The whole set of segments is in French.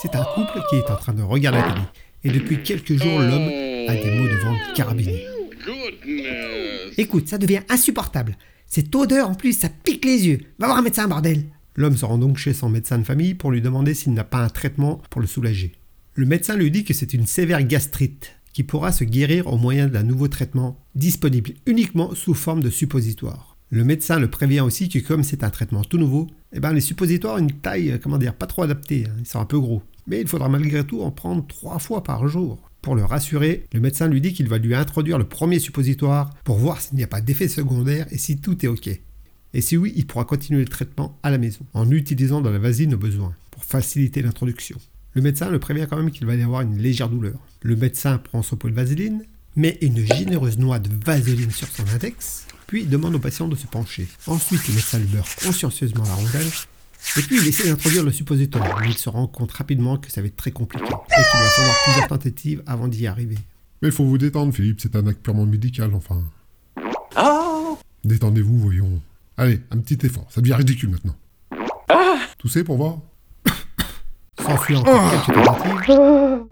C'est un couple qui est en train de regarder la télé. Et depuis quelques jours, l'homme a des maux de ventre carabinés. Écoute, ça devient insupportable. Cette odeur en plus, ça pique les yeux. Va voir un médecin, bordel. L'homme se rend donc chez son médecin de famille pour lui demander s'il n'a pas un traitement pour le soulager. Le médecin lui dit que c'est une sévère gastrite qui pourra se guérir au moyen d'un nouveau traitement disponible uniquement sous forme de suppositoire. Le médecin le prévient aussi que comme c'est un traitement tout nouveau, eh ben les suppositoires ont une taille, euh, comment dire, pas trop adaptée, hein. ils sont un peu gros. Mais il faudra malgré tout en prendre trois fois par jour. Pour le rassurer, le médecin lui dit qu'il va lui introduire le premier suppositoire pour voir s'il n'y a pas d'effet secondaire et si tout est ok. Et si oui, il pourra continuer le traitement à la maison, en utilisant de la vasine au besoin, pour faciliter l'introduction. Le médecin le prévient quand même qu'il va y avoir une légère douleur. Le médecin prend son pot de vaseline, met une généreuse noix de vaseline sur son index, puis demande au patient de se pencher. Ensuite, le médecin lui beurre consciencieusement la rondelle, et puis il essaie d'introduire le suppositoire, mais il se rend compte rapidement que ça va être très compliqué, et qu'il va falloir plusieurs tentatives avant d'y arriver. Mais il faut vous détendre, Philippe, c'est un acte purement médical, enfin. Détendez-vous, voyons. Allez, un petit effort, ça devient ridicule maintenant. Toussez pour voir S'enfuit encore quelques tentatives.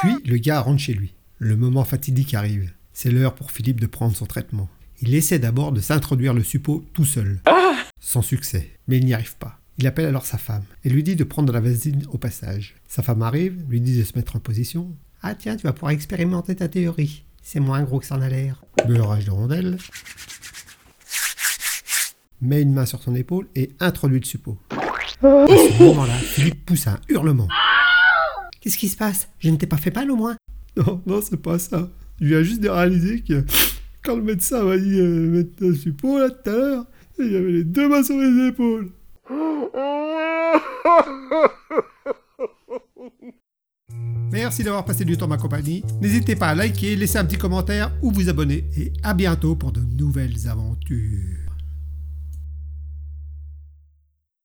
Puis le gars rentre chez lui. Le moment fatidique arrive. C'est l'heure pour Philippe de prendre son traitement. Il essaie d'abord de s'introduire le suppôt tout seul. Sans succès. Mais il n'y arrive pas. Il appelle alors sa femme et lui dit de prendre de la vasine au passage. Sa femme arrive, lui dit de se mettre en position. Ah tiens, tu vas pouvoir expérimenter ta théorie. C'est moins gros que ça en a l'air. Beurrage de rondelle. Met une main sur son épaule et introduit le suppôt. À ce moment-là, Philippe pousse un hurlement. Qu'est-ce qui se passe? Je ne t'ai pas fait mal au moins Non, non, c'est pas ça. Je viens juste de réaliser que quand le médecin m'a dit euh, mettre un suppôt là tout à l'heure, il y avait les deux mains sur les épaules. Merci d'avoir passé du temps ma compagnie. N'hésitez pas à liker, laisser un petit commentaire ou vous abonner. Et à bientôt pour de nouvelles aventures.